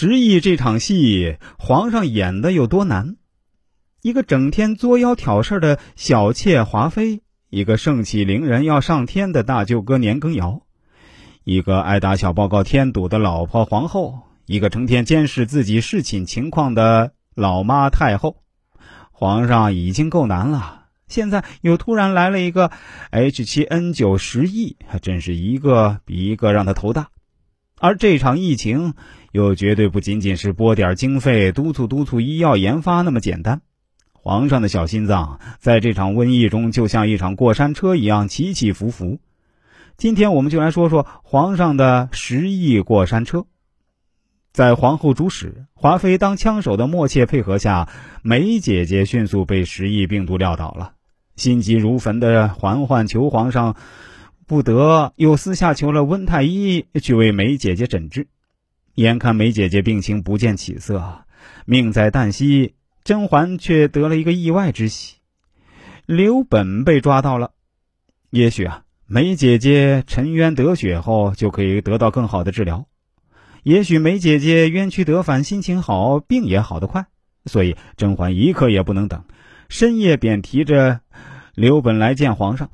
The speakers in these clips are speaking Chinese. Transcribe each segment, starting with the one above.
十亿这场戏，皇上演的有多难？一个整天作妖挑事的小妾华妃，一个盛气凌人要上天的大舅哥年羹尧，一个爱打小报告添堵的老婆皇后，一个成天监视自己侍寝情况的老妈太后。皇上已经够难了，现在又突然来了一个 H 七 N 九十亿，还真是一个比一个让他头大。而这场疫情。又绝对不仅仅是拨点经费督促督促医药研发那么简单。皇上的小心脏在这场瘟疫中就像一场过山车一样起起伏伏。今天我们就来说说皇上的十亿过山车。在皇后主使、华妃当枪手的默契配合下，梅姐姐迅速被十亿病毒撂倒了。心急如焚的嬛嬛求皇上，不得又私下求了温太医去为梅姐姐诊治。眼看梅姐姐病情不见起色，命在旦夕，甄嬛却得了一个意外之喜，刘本被抓到了。也许啊，梅姐姐沉冤得雪后就可以得到更好的治疗；也许梅姐姐冤屈得反，心情好，病也好得快。所以甄嬛一刻也不能等，深夜便提着刘本来见皇上。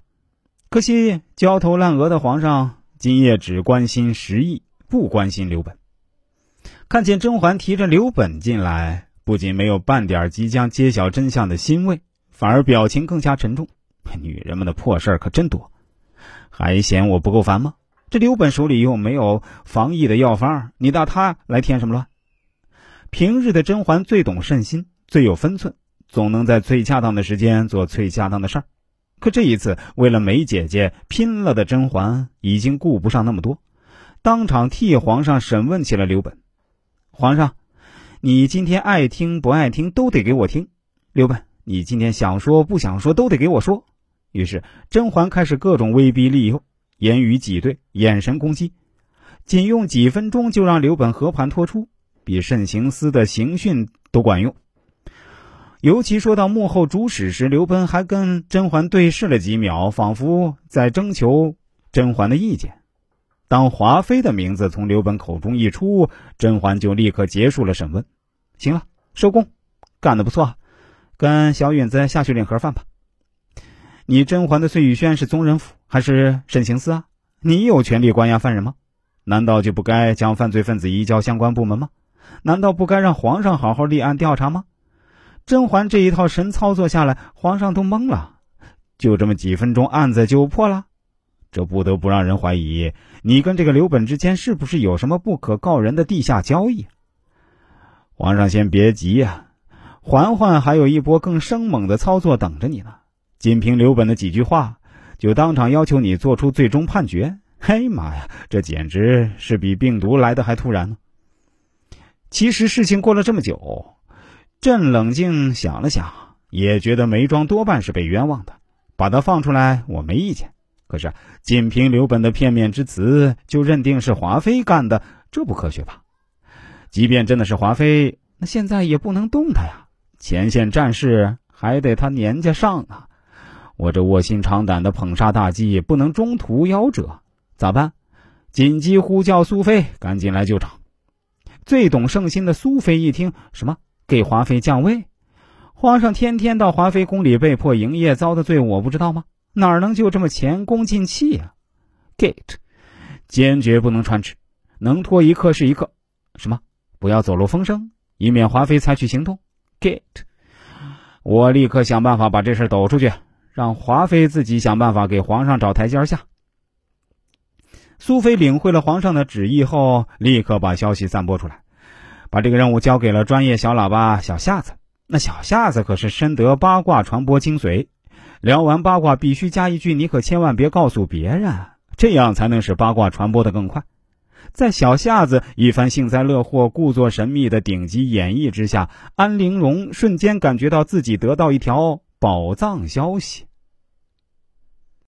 可惜焦头烂额的皇上今夜只关心十亿，不关心刘本。看见甄嬛提着刘本进来，不仅没有半点即将揭晓真相的欣慰，反而表情更加沉重。女人们的破事儿可真多，还嫌我不够烦吗？这刘本手里又没有防疫的药方，你打他来添什么乱？平日的甄嬛最懂慎心，最有分寸，总能在最恰当的时间做最恰当的事儿。可这一次，为了梅姐姐拼了的甄嬛，已经顾不上那么多，当场替皇上审问起了刘本。皇上，你今天爱听不爱听都得给我听。刘本，你今天想说不想说都得给我说。于是甄嬛开始各种威逼利诱，言语挤兑，眼神攻击，仅用几分钟就让刘本和盘托出，比慎刑司的刑讯都管用。尤其说到幕后主使时，刘奔还跟甄嬛对视了几秒，仿佛在征求甄嬛的意见。当华妃的名字从刘本口中一出，甄嬛就立刻结束了审问。行了，收工，干得不错，跟小允子下去领盒饭吧。你甄嬛的碎玉轩是宗人府还是慎刑司啊？你有权利关押犯人吗？难道就不该将犯罪分子移交相关部门吗？难道不该让皇上好好立案调查吗？甄嬛这一套神操作下来，皇上都懵了。就这么几分钟，案子就破了。这不得不让人怀疑，你跟这个刘本之间是不是有什么不可告人的地下交易？皇上先别急呀，嬛嬛还有一波更生猛的操作等着你呢。仅凭刘本的几句话，就当场要求你做出最终判决？嘿妈呀，这简直是比病毒来的还突然呢！其实事情过了这么久，朕冷静想了想，也觉得梅庄多半是被冤枉的，把他放出来我没意见。可是，仅凭刘本的片面之词就认定是华妃干的，这不科学吧？即便真的是华妃，那现在也不能动他呀。前线战事还得他年家上啊！我这卧薪尝胆的捧杀大计不能中途夭折，咋办？紧急呼叫苏妃，赶紧来救场。最懂圣心的苏妃一听，什么给华妃降位？皇上天天到华妃宫里被迫营业，遭的罪我不知道吗？哪能就这么前功尽弃呀？Gate，坚决不能传旨，能拖一刻是一刻。什么？不要走漏风声，以免华妃采取行动。Gate，我立刻想办法把这事抖出去，让华妃自己想办法给皇上找台阶下。苏菲领会了皇上的旨意后，立刻把消息散播出来，把这个任务交给了专业小喇叭小夏子。那小夏子可是深得八卦传播精髓。聊完八卦，必须加一句：“你可千万别告诉别人，这样才能使八卦传播的更快。”在小夏子一番幸灾乐祸、故作神秘的顶级演绎之下，安陵容瞬间感觉到自己得到一条宝藏消息。